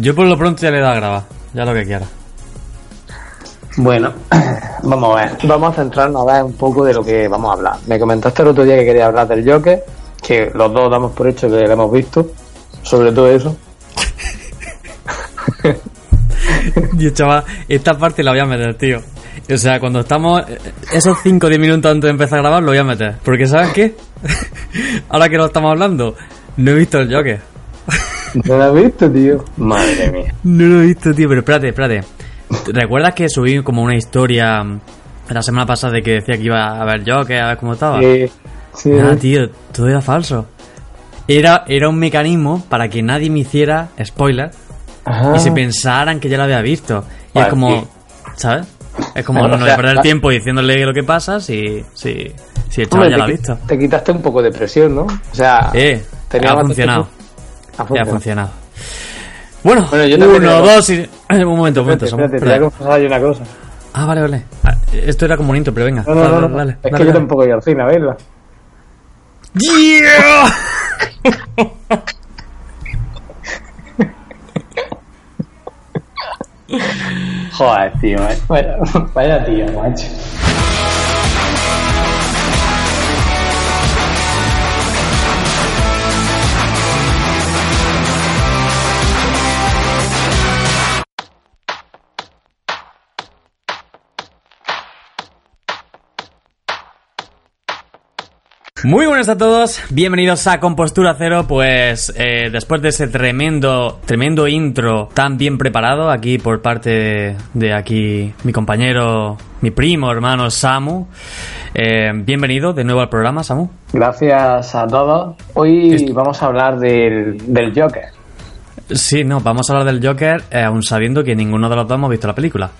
Yo por lo pronto ya le he dado a grabar. Ya lo que quiera. Bueno, vamos a ver. Vamos a centrarnos a ver un poco de lo que vamos a hablar. Me comentaste el otro día que quería hablar del Joker, que los dos damos por hecho que lo hemos visto. Sobre todo eso. Dios, chaval, esta parte la voy a meter, tío. O sea, cuando estamos. Esos 5 o 10 minutos antes de empezar a grabar, lo voy a meter. Porque, ¿sabes qué? Ahora que lo estamos hablando, no he visto el Joker. ¿No lo has visto, tío? Madre mía. No lo he visto, tío, pero espérate, espérate. ¿Recuerdas que subí como una historia la semana pasada de que decía que iba a ver Joker, a ver cómo estaba? Sí, sí. Ah, tío, todo era falso. Era, era un mecanismo para que nadie me hiciera spoiler Ajá. y se pensaran que ya lo había visto. Y es como, sí. ¿sabes? Es como Bueno, no, no o voy a sea, perder tiempo diciéndole lo que pasa si, si, si el Hombre, chaval ya lo ha te, visto. te quitaste un poco de presión, ¿no? O sea, Eh, tenía ha funcionado. Ha Ya ha funcionado. funcionado. Bueno, Bueno, yo también uno, tengo- dos y... Un momento, un momento. Espérate, espérate, te voy a una cosa. Ah, vale, vale. Ah, Esto era como un intro, pero venga. No, no, dale, no, dale, no. dale, es dale, que yo tampoco ido al cine a verla. ¡Yeah! Joder, tío, eh. Vaya, vaya tío, macho. Muy buenas a todos, bienvenidos a Compostura Cero, pues eh, después de ese tremendo, tremendo intro tan bien preparado aquí por parte de, de aquí mi compañero, mi primo, hermano Samu, eh, bienvenido de nuevo al programa Samu. Gracias a todos. Hoy Esto- vamos a hablar del, del Joker. Sí, no, vamos a hablar del Joker eh, aún sabiendo que ninguno de los dos hemos visto la película.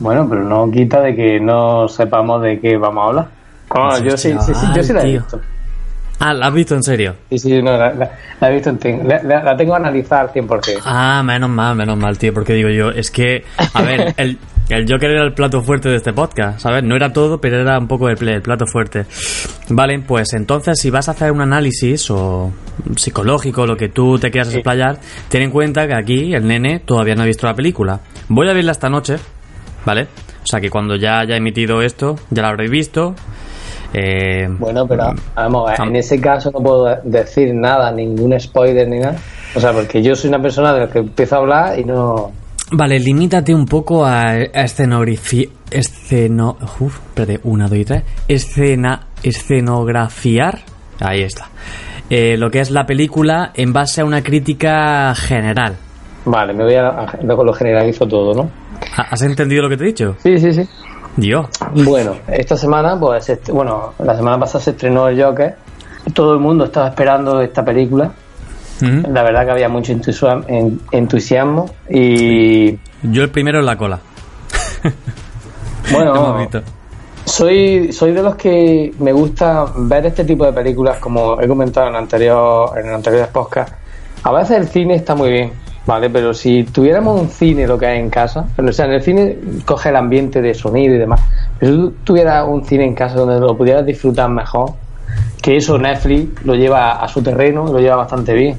Bueno, pero no quita de que no sepamos de qué vamos a hablar. Bueno, yo sí, sí, sí, yo sí la he visto. Ah, ¿la has visto en serio? Sí, sí, no, la, la- la he visto en la, la- tengo a analizar 100%. Ah, menos mal, menos mal, tío, porque digo yo, es que, a ver, el, el Joker era el plato fuerte de este podcast, ¿sabes? No era todo, pero era un poco el, el plato fuerte. Vale, pues entonces si vas a hacer un análisis o psicológico, lo que tú te quieras explayar, ten en cuenta que aquí el nene todavía no ha visto la película. Voy a verla esta noche, ¿vale? O sea que cuando ya haya emitido esto, ya la habréis visto. Eh, Bueno, pero vamos Am- en ese caso no puedo decir nada, ningún spoiler ni nada. O sea, porque yo soy una persona de la que empiezo a hablar y no... Vale, limítate un poco a, a escenografía. Esceno. Uf, espérate, una, dos y tres. Escena. Escenografiar. Ahí está. Eh, lo que es la película en base a una crítica general. Vale, me voy a... Luego lo generalizo todo, ¿no? ¿Ha- ¿Has entendido lo que te he dicho? Sí, sí, sí. Dios. Bueno, esta semana, pues, bueno, la semana pasada se estrenó el Joker. Todo el mundo estaba esperando esta película. La verdad que había mucho entusiasmo, en- entusiasmo y Yo el primero en la cola. Bueno, soy soy de los que me gusta ver este tipo de películas, como he comentado en anterior en anteriores podcasts. A veces el cine está muy bien, vale, pero si tuviéramos un cine lo que hay en casa, o sea, en el cine coge el ambiente de sonido y demás. Pero si tú tuvieras un cine en casa donde lo pudieras disfrutar mejor, que eso Netflix lo lleva a su terreno lo lleva bastante bien.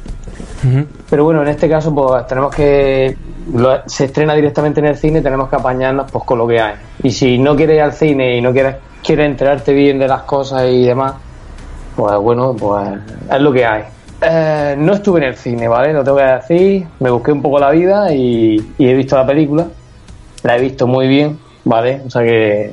Pero bueno, en este caso, pues tenemos que. lo- se estrena directamente en el cine y tenemos que apañarnos pues, con lo que hay. Y si no quieres ir al cine y no quieres, quieres enterarte bien de las cosas y demás, pues bueno, pues es lo que hay. Eh, no estuve en el cine, ¿vale? Lo tengo que decir. Me busqué un poco la vida y, y he visto la película. La he visto muy bien, ¿vale? O sea que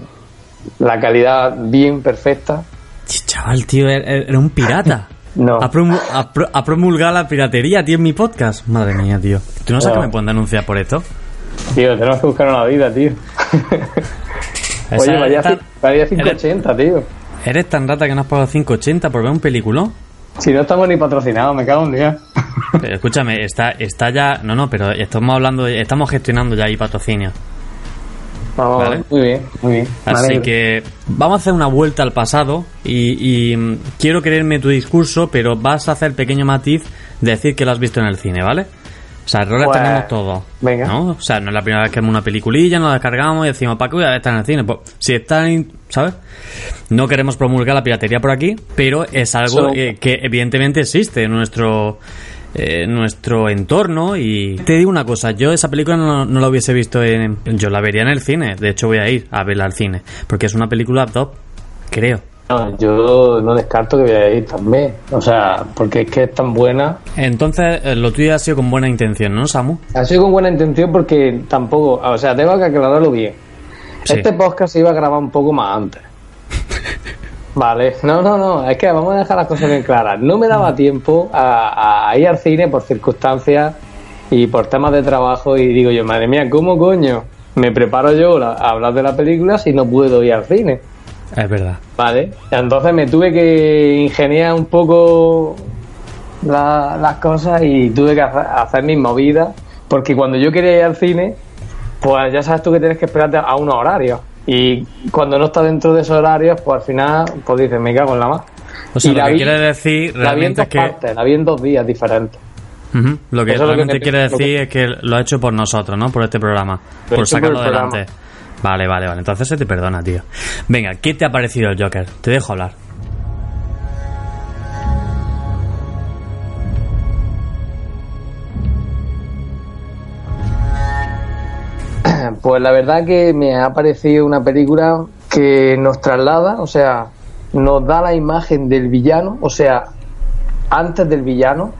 la calidad bien perfecta. Ch, Chaval, tío, era, era un pirata. No. Ha, promu- ha pro- ha promulgado la piratería, tío, en mi podcast. Madre mía, tío. ¿Tú no sabes que me pueden denunciar por esto? Tío, tenemos que buscar una vida, tío. Oye, vaya, vaya 580, tío. ¿Eres tan rata que no has pagado 5.80 por ver un peliculón? Si no estamos ni patrocinados, me cago en día. Pero escúchame, está, está ya. No, no, pero estamos hablando, estamos gestionando ya ahí patrocinio. Vamos, Vale. muy bien, muy bien. Así que vamos a hacer una vuelta al pasado y, y, mm, quiero creerme tu discurso, pero vas a hacer pequeño matiz de decir que lo has visto en el cine, ¿vale? O sea, errores Pues, tenemos todos. venga. ¿no? O sea, no es la primera vez que vemos una peliculilla, nos la descargamos y decimos, ¿para qué voy a estar en el cine? Pues, si está en, ¿sabes? No queremos promulgar la piratería por aquí, pero es algo eh, que evidentemente existe en nuestro eh, nuestro entorno y te digo una cosa, yo esa película no, no la hubiese visto en, yo la vería en el cine, de hecho voy a ir a verla al cine, porque es una película top, creo. No, yo no descarto que voy a ir también. O sea, porque es que es tan buena. Entonces, eh, lo tuyo ha sido con buena intención, ¿no, Samu? Ha sido con buena intención porque tampoco. O sea, tengo que aclararlo bien. Sí. Este podcast se iba a grabar un poco más antes. Vale, no, no, no, es que vamos a dejar las cosas bien claras. No me daba tiempo a, a ir al cine por circunstancias y por temas de trabajo y digo yo, madre mía, ¿cómo coño me preparo yo a hablar de la película si no puedo ir al cine? Es verdad. Vale, entonces me tuve que ingeniar un poco la- las cosas y tuve que hacer, hacer mis movidas, porque cuando yo quería ir al cine, pues ya sabes tú que tienes que esperarte a unos horarios. Y cuando no estás dentro de esos horarios, pues al final, pues dices, me cago en la más. O sea, Y lo que vi- quiere decir La vi en realmente dos es que... partes, la vi en dos días diferentes. Lo que Eso es lo que realmente te- quiere que- decir es que lo ha hecho por nosotros, ¿no? Por este programa. Lo por sacarlo por adelante. Vale, vale, vale. Entonces se te perdona, tío. Venga, ¿qué te ha parecido el Joker? Te dejo hablar. Pues la verdad que me ha parecido una película que nos traslada, o sea, nos da la imagen del villano, o sea, antes del villano,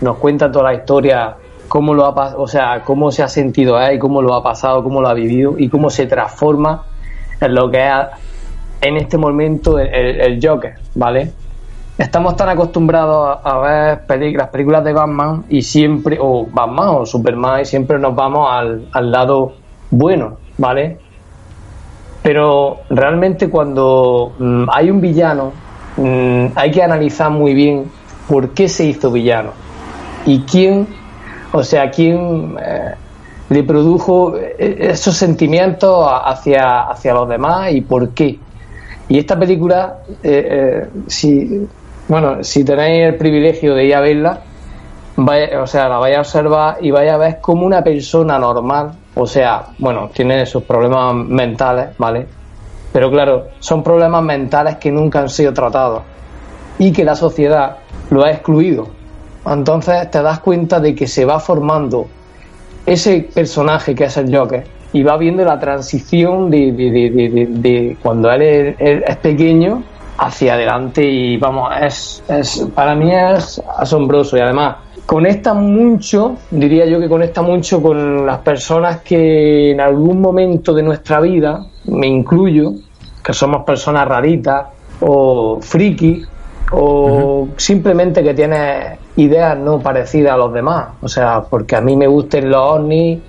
nos cuenta toda la historia, cómo lo ha o sea, cómo se ha sentido él, cómo lo ha pasado, cómo lo ha vivido y cómo se transforma en lo que es en este momento el, Joker, ¿vale? Estamos tan acostumbrados a, ver peli- las películas de Batman y siempre, o Batman o Superman, y siempre nos vamos al, al lado bueno, ¿vale? Pero realmente cuando mm, hay un villano, mm, hay que analizar muy bien por qué se hizo villano y quién, o sea, quién eh, le produjo eh, esos sentimientos hacia, hacia los demás y por qué. Y esta película, eh, eh, si, bueno, si tenéis el privilegio de ir a verla, vaya- o sea, la vais a observar y vais a ver como una persona normal, o sea, bueno, tiene sus problemas mentales, ¿vale? Pero claro, son problemas mentales que nunca han sido tratados y que la sociedad lo ha excluido. Entonces te das cuenta de que se va formando ese personaje que es el Joker y va viendo la transición de, de- de- de- cuando él es, pequeño hacia adelante y vamos, es, es para mí es asombroso. Y además conecta mucho, diría yo que conecta mucho con las personas que en algún momento de nuestra vida, me incluyo, que somos personas raritas o frikis o simplemente que tienes ideas no parecidas a los demás. O sea, porque a mí me gusten los ovnis,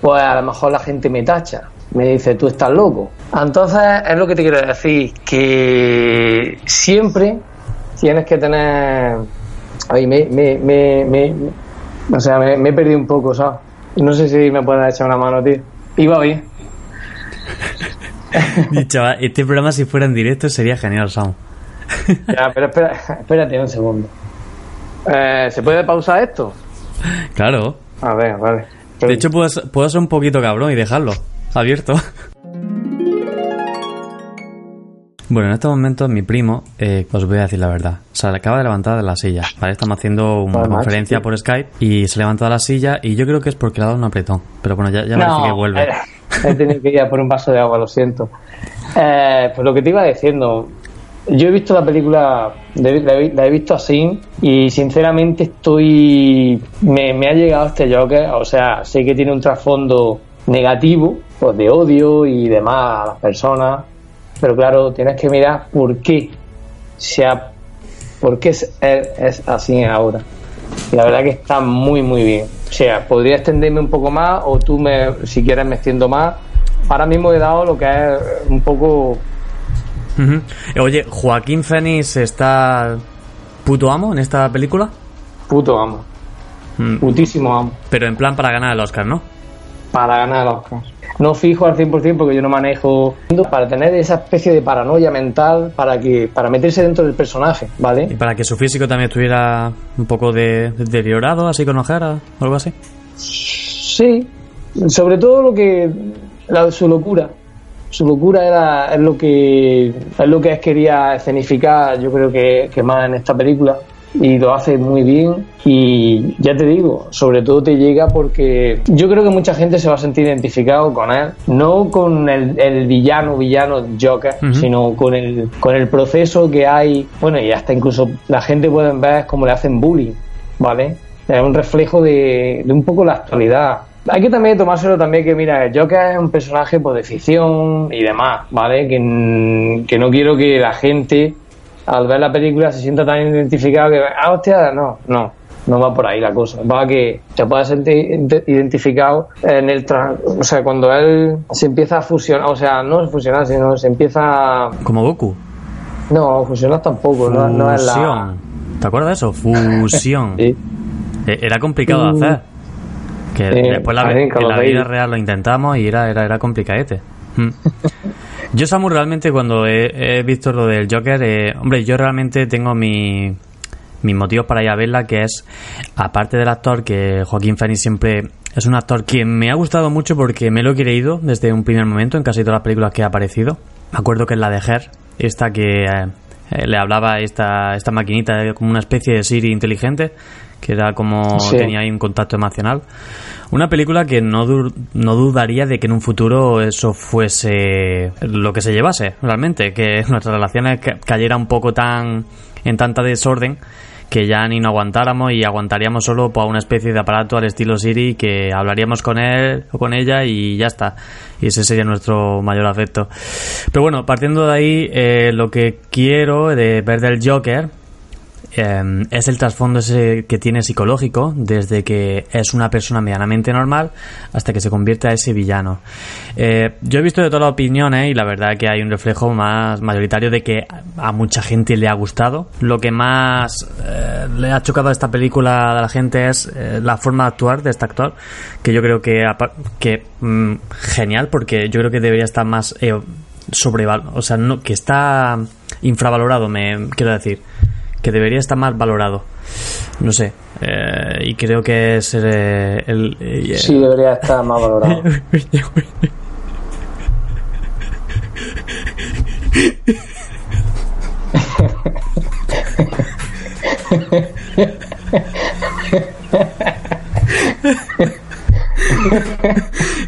pues a lo mejor la gente me tacha. Me dice, tú estás loco. Entonces, es lo que te quiero decir, que siempre tienes que tener... Ay, me, me, me, me- o sea, me, he perdido un poco, ¿sabes? No sé si me puedes echar una mano, tío. Iba bien. Chaval, este programa si fuera en directo sería genial, Samu. Ya, pero espera, espérate un segundo. Eh, ¿Se puede pausar esto? Claro. A ver, vale. De hecho, puedo, ser- puedo ser un poquito cabrón y dejarlo abierto. Bueno, en estos momentos mi primo, eh, os voy a decir la verdad, se acaba de levantar de la silla, ¿vale? Estamos haciendo una conferencia por Skype y se levantó de la silla y yo creo que es porque le ha dado un apretón. Pero bueno, ya, ya me dice que vuelve. eh, he tenido que ir a por un vaso de agua, lo siento. Eh, pues lo que te iba diciendo, yo he visto la película, la he- visto así y sinceramente estoy, me, ha llegado este Joker, o sea, sé que tiene un trasfondo negativo, pues de odio y demás a las personas, pero claro, tienes que mirar por qué se ha, por qué es, es- así ahora. La verdad que está muy, muy bien. O sea, podría extenderme un poco más o tú, me, si quieres, me extiendo más. Ahora mismo he dado lo que es un poco... Oye, Joaquín Fénix está puto amo en esta película. Puto amo. Mm, Putísimo amo. Pero en plan para ganar el Oscar, ¿no? Para ganar el Oscar. No fijo al 100% porque yo no manejo. Para tener esa especie de paranoia mental para que para meterse dentro del personaje, Y ¿vale? para que su físico también estuviera un poco de, deteriorado, así con ojeras o algo así. Sí. Sobre todo lo que. la- su locura. Su locura era es lo que es lo que quería escenificar, yo creo que, que más en esta película y lo hace muy bien y ya te digo, sobre todo te llega porque yo creo que mucha gente se va a sentir identificado con él, no con el, el villano villano Joker, Ujú. sino con el con el proceso que hay, bueno y hasta incluso la gente puede ver cómo le hacen bullying, ¿vale? Es un reflejo de, de un poco la actualidad. Hay que también tomárselo también que, mira, el Joker es un personaje pues, de ficción y demás, ¿vale? Que, n- que no quiero que la gente, al ver la película, se sienta tan identificado que, ah, hostia, no, no, no va por ahí la cosa. Va a que te puedas sentir ide- identificado en el... o sea, cuando él se empieza a fusionar, o sea, no es fusionar, sino se empieza a... Como Goku. No, fusionar tampoco, no, no es la... Fusión. ¿Te acuerdas de eso? Fusión. Sí. E- Era complicado de hacer. Que Sí, después la, en la vida real lo intentamos y era, era, era complicadete. Mm. Yo, Samu, realmente cuando he, he visto lo del Joker, eh, hombre, yo realmente tengo mi, mis motivos para ir a verla, que es, aparte del actor, que Joaquín Phoenix siempre es un actor que me ha gustado mucho porque me lo he creído desde un primer momento en casi todas las películas que ha aparecido. Me acuerdo que en la de Her, esta que eh, eh, le hablaba esta, esta maquinita, eh, como una especie de Siri inteligente, que era como Sí. tenía ahí un contacto emocional. Una película que no, du- no dudaría de que en un futuro eso fuese lo que se llevase, realmente, que nuestras relaciones ca- cayera un poco tan en tanta desorden que ya ni nos aguantáramos y aguantaríamos solo por una especie de aparato al estilo Siri que hablaríamos con él o con ella y ya está. Y ese sería nuestro mayor afecto. Pero bueno, partiendo de ahí, eh, lo que quiero de ver del Joker eh, es el trasfondo ese que tiene psicológico desde que es una persona medianamente normal hasta que se convierte a ese villano. Eh, yo he visto de todas las opiniones y la verdad que hay un reflejo más mayoritario de que a mucha gente le ha gustado. Lo que más eh, le ha chocado a esta película a la gente es eh, la forma de actuar de este actor, que yo creo que, que mm, genial porque yo creo que debería estar más eh, sobrevalorado, o sea, no, que está infravalorado, me quiero decir que debería estar más valorado. No sé. eh, y creo que es eh, el. eh, Sí, debería estar más valorado. Es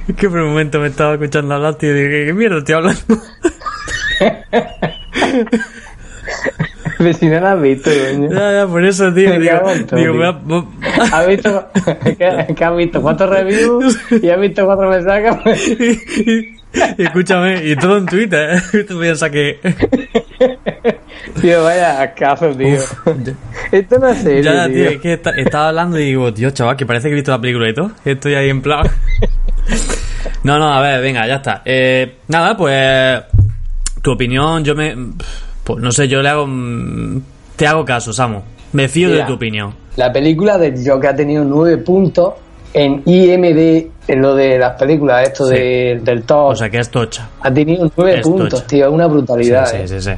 que por un momento me estaba escuchando hablar tío, y dije, ¿qué mierda estoy hablando? Pero si no lo has visto, coño. ya, ya, por eso, tío. Me digo, digo, tío. voy a- voy- ¿Has visto, que, que has visto cuatro reviews y has visto cuatro mensajes? y escúchame, y todo en Twitter. ¿eh? Tú piensas que. Tío, vaya ascazo, tío. Esto no es serio, ya, tío. tío, es que está- estaba hablando y digo, tío, chaval, que parece que he visto la película y todo. Estoy ahí en plan. no, no, a ver, venga, ya está. Eh, nada, pues. Tu opinión, yo me. Pues no sé, yo le hago. mm, Te hago caso, Samu. Me fío de tu opinión. La película de Joker ha tenido nueve puntos en IMD, en lo de las películas, esto Sí. de, del top. O sea que es tocha. ha tenido nueve puntos, tocha. tío. Es una Sí, brutalidad. sí, eh. sí, sí.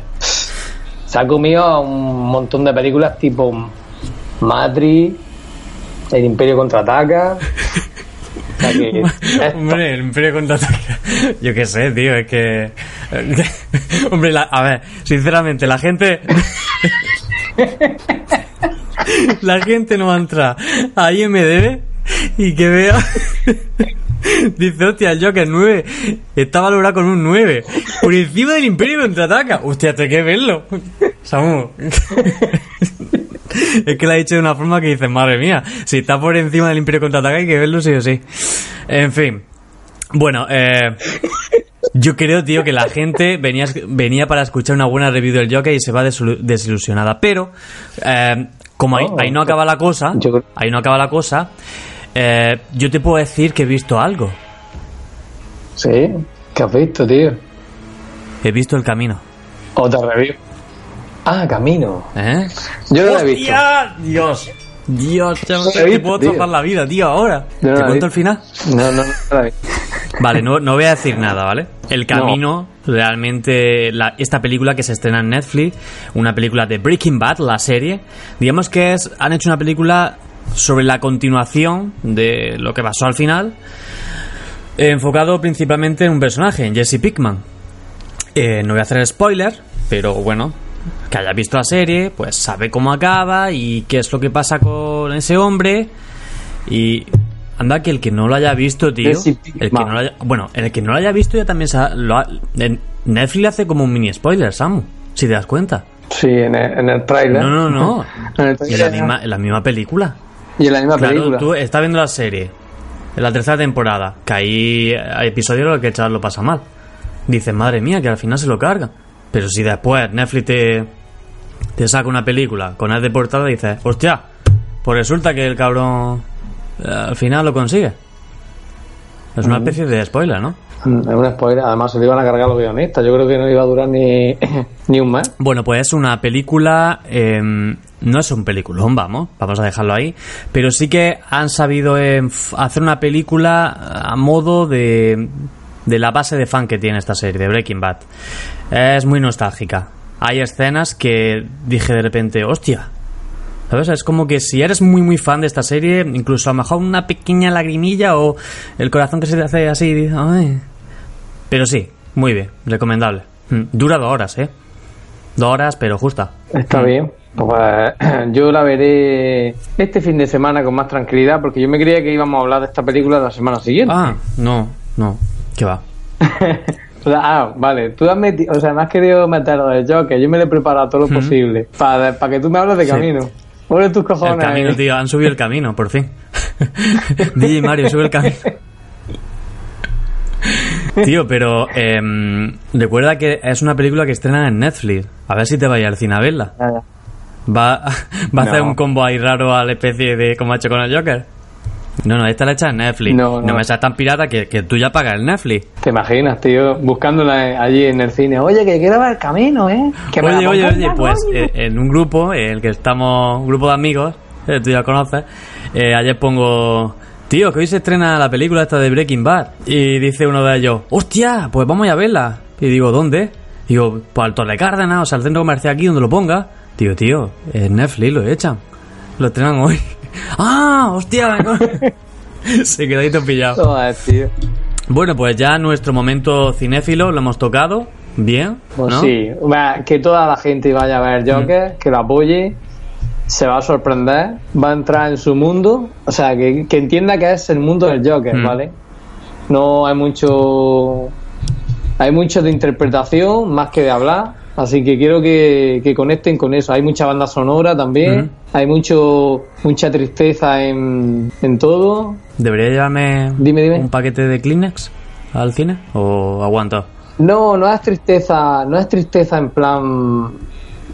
Se ha comido a un montón de películas tipo Matrix, El Imperio contraataca. Sea que Hombre, el Imperio contraataca. Yo qué sé, tío, es que. Hombre, la- a ver, sinceramente, la gente. la gente no va a entrar a IMDB y que vea. Dice, hostia, el Joker 9 está valorado con un 9. Por encima del Imperio contraataca. Hostia, hay que verlo. Samu. Es que lo ha dicho de una forma que dices, madre mía, si está por encima del Imperio contraataca hay que verlo sí o sí. En fin. Bueno, eh, yo creo, tío, que la gente venía, venía para escuchar una buena review del Joker y se va desilu- desilusionada. Pero, eh, como ahí, Oh, ahí no acaba la cosa, creo- ahí no acaba la cosa, eh, yo te puedo decir que he visto algo. Sí, ¿qué has visto, tío? He visto el camino. Otra review. Ah, Camino. ¿Eh? Yo no la he. Dios. Dios, ya no No sé la he te visto, puedo topar la vida, tío, ahora. No ¿Te cuento el final? No, no, no la. Vale, no, no voy a decir nada, ¿vale? El Camino, realmente, la- esta película que se estrena en Netflix, una película de Breaking Bad, la serie, digamos que es, han hecho una película sobre la continuación de lo que pasó al final, eh, enfocado principalmente en un personaje, en Jesse Pickman. Eh, no voy a hacer spoiler, pero bueno, que haya visto la serie, pues sabe cómo acaba y qué es lo que pasa con ese hombre. Y anda que el que no lo haya visto, tío. El que no lo haya, bueno, el que no lo haya visto ya también sa- lo ha- en Netflix hace como un mini spoiler, Samu, si te das cuenta. Sí, en el, en el trailer. No, no, no. En en la misma, en la misma película. Y en la misma Claro, película. tú estás viendo la serie, en la tercera temporada, que ahí hay episodios en los que Charles lo pasa mal. Dices, madre mía, que al final se lo carga. Pero si después Netflix te, te saca una película con él de portada, dices, hostia, pues resulta que el cabrón eh, al final lo consigue. Es una especie de spoiler, ¿no? Mm, Es un spoiler. Además, se le iban a cargar los guionistas. Yo creo que no iba a durar ni, ni un mes. Bueno, pues es una película. eh, no es un peliculón, vamos, vamos a dejarlo ahí. Pero sí que han sabido eh, f- hacer una película a modo de, de la base de fan que tiene esta serie, de Breaking Bad. Es muy nostálgica. Hay escenas que dije de repente, hostia. ¿Sabes? Es como que si eres muy muy fan de esta serie, incluso a lo mejor una pequeña lagrimilla o el corazón que se te hace así. Pero sí, muy bien, recomendable. Mm, Dura dos horas, ¿eh? Dos horas, pero justa. Está bien. Pues yo la veré este fin de semana con más tranquilidad porque yo me creía que íbamos a hablar de esta película la semana siguiente. Ah, no, no. ¿Qué va? Ah, vale. Tú has metido, o sea, me has querido meter del Joker. Yo me lo he preparado todo lo posible para, para que tú me hables de Sí. camino. Pobre tus cojones. El camino, ahí. tío. Han subido el camino, por fin. DJ Mario, sube el camino. Tío, pero em, recuerda que es una película que estrena en Netflix. A ver si te vaya al cine a verla. Ya. Va, va a hacer un combo ahí raro a la especie de como ha hecho con el Joker. No, no, esta la hecha en Netflix. No, no. me seas tan pirata que, que tú ya pagas el Netflix. Te imaginas, tío, buscándola allí en el cine. Oye, que quiero ver el camino, ¿eh? Que Oye, oye, oye, pues eh, en un grupo, en el que estamos, un grupo de amigos, eh, tú ya conoces, eh, ayer pongo, tío, que hoy se estrena la película esta de Breaking Bad. Y dice uno de ellos, hostia, pues vamos a verla. Y digo, ¿dónde? Digo, pues al Torre Cárdenas, o sea, al centro comercial aquí donde lo ponga. Digo, tío, en Netflix lo echan. Lo estrenan hoy. ¡Ah! ¡Hostia! se quedó ahí todo pillado. Joder, tío. Bueno, pues ya nuestro momento cinéfilo lo hemos tocado. Bien. Pues ¿no? sí, que toda la gente vaya a ver Mm. Joker, que lo apoye, se va a sorprender, va a entrar en su mundo, o sea, que, que entienda que es el mundo del Joker, Mm. ¿vale? No hay mucho. Hay mucho de interpretación más que de hablar, así que quiero que, que conecten con eso. Hay mucha banda sonora también, hay mucho mucha tristeza en, en todo. ¿Debería llevarme Dime, dime. un paquete de Kleenex al cine? ¿O aguanto? No, no es tristeza, no es tristeza en plan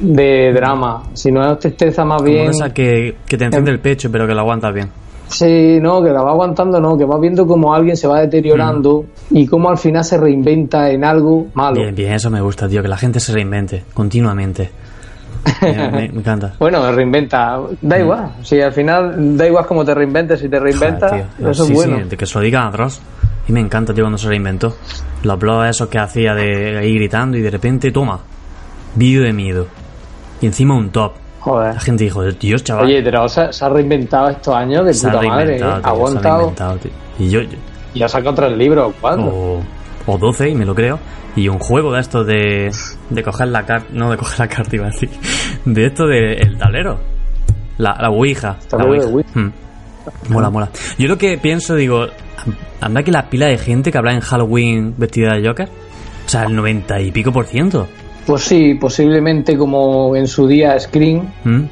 de drama, sino es tristeza más Como bien. esa que, que te enciende el pecho, pero que lo aguantas bien. Sí, no, que la va aguantando, no, que va viendo cómo alguien se va deteriorando y cómo al final se reinventa en algo malo. Bien, bien, eso me gusta, tío, que la gente se reinvente continuamente. Me, me- me encanta. Bueno, reinventa, da igual. Si al final da igual cómo te reinventes, si te reinventas, Mm. Joder, tío. eso Sí, es bueno. sí, de que se lo diga a Dross. Y me encanta, tío, cuando se reinventó. Los blogs esos que hacía de ir gritando y de repente, toma, vídeo de miedo. Y encima un top. Joder. La gente dijo, Dios, chaval. Oye, pero se, se ha reinventado estos años de se puta madre, ¿eh? tío, ha se ha aguantado. Y yo, yo- y ha sacado tres libros, ¿cuándo? o, o 12, y me lo creo, y un juego de esto de, de coger la carta, no de coger la carta, iba a decir, de esto de el tablero, la, la Ouija. La de Ouija. Hmm. Mola, mola. Yo lo que pienso, digo, anda que la pila de gente que habla en Halloween vestida de Joker, o sea, el 90 y pico por ciento. Pues sí, posiblemente como en su día Scream, ¿Mm?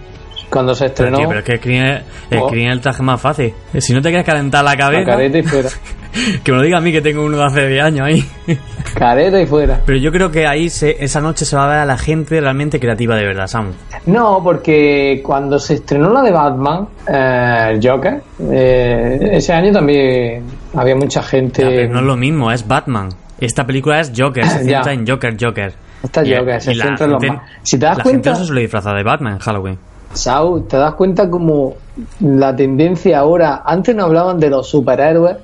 cuando se estrenó, pero es que Screen es, Oh. Screen es el traje más fácil. Si no te quieres calentar la la cabeza, careta y fuera. que me lo diga a mí que tengo uno de hace 10 años ahí. careta y fuera. Pero yo creo que ahí se- esa noche se va a ver a la gente realmente creativa de verdad, Sam. No, porque cuando se estrenó la de Batman, eh, el Joker, eh, ese año también había mucha gente. Ya, pero no es lo mismo, es Batman. Esta película es Joker, se centra en Joker, Joker. Esta Y- Joker se centra en los más. Si te das la cuenta, gente se suele disfrazar de Batman en Halloween. Sau, te das cuenta como la tendencia ahora, antes no hablaban de los superhéroes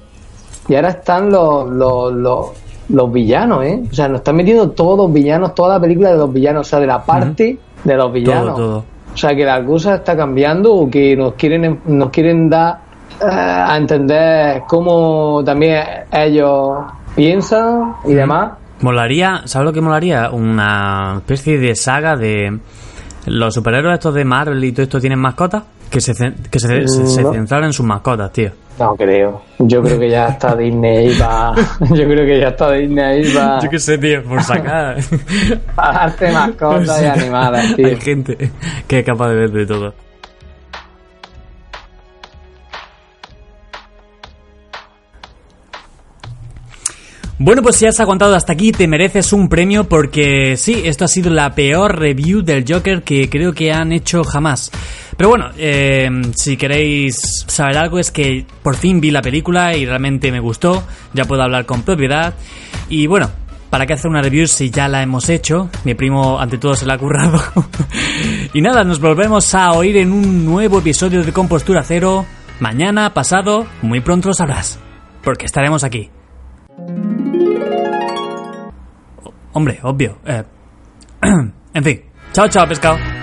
y ahora están los, los, los, los villanos, ¿eh? O sea, nos están metiendo todos los villanos, toda la película de los villanos, o sea, de la parte de los villanos. Todo, todo. O sea, que la cosa está cambiando o que nos quieren, nos quieren dar eh, a entender cómo también ellos piensan y demás. Molaría, ¿sabes lo que molaría? Una especie de saga de los superhéroes estos de Marvel y todo esto tienen mascotas. Que se, que se, No. centraran en sus mascotas, tío. No creo. Yo creo que ya está Disney para. Yo creo que ya está Disney para. Yo qué sé, tío, por sacar. Para darte mascotas y animales, tío. Hay gente que es capaz de ver de todo. Bueno, pues si has aguantado hasta aquí, te mereces un premio porque sí, esto ha sido la peor review del Joker que creo que han hecho jamás. Pero bueno, eh, si queréis saber algo es que por fin vi la película y realmente me gustó, ya puedo hablar con propiedad. Y bueno, ¿para qué hacer una review si ya la hemos hecho? Mi primo ante todo se la ha currado. y nada, nos volvemos a oír en un nuevo episodio de Compostura Cero. Mañana, pasado, muy pronto lo sabrás. Porque estaremos aquí. Hombre, obvio. eh. en fin. Chao, chao, pescado.